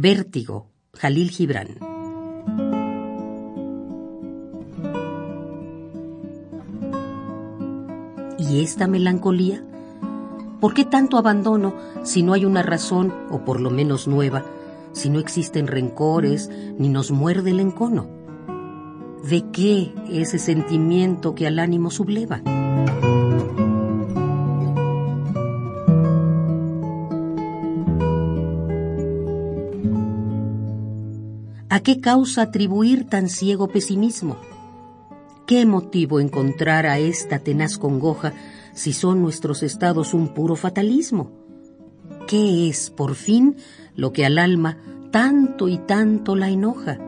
Vértigo, Jalil Gibran. ¿Y esta melancolía? ¿Por qué tanto abandono si no hay una razón, o por lo menos nueva, si no existen rencores ni nos muerde el encono? ¿De qué ese sentimiento que al ánimo subleva? ¿A qué causa atribuir tan ciego pesimismo? ¿Qué motivo encontrar a esta tenaz congoja si son nuestros estados un puro fatalismo? ¿Qué es, por fin, lo que al alma tanto y tanto la enoja?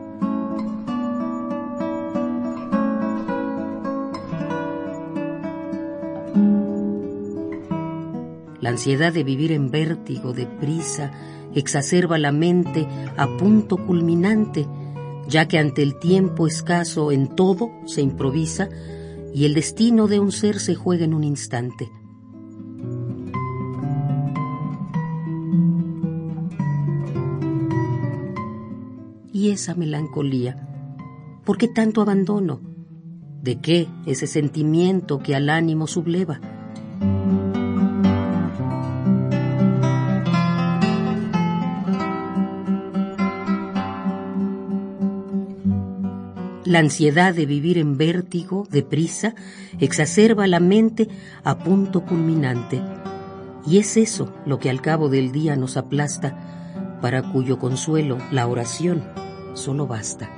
La ansiedad de vivir en vértigo, de prisa, exacerba la mente a punto culminante, ya que ante el tiempo escaso en todo se improvisa y el destino de un ser se juega en un instante. ¿Y esa melancolía? ¿Por qué tanto abandono? ¿De qué ese sentimiento que al ánimo subleva? La ansiedad de vivir en vértigo, deprisa, exacerba la mente a punto culminante. Y es eso lo que al cabo del día nos aplasta, para cuyo consuelo la oración solo basta.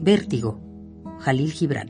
Vértigo Jalil Gibran.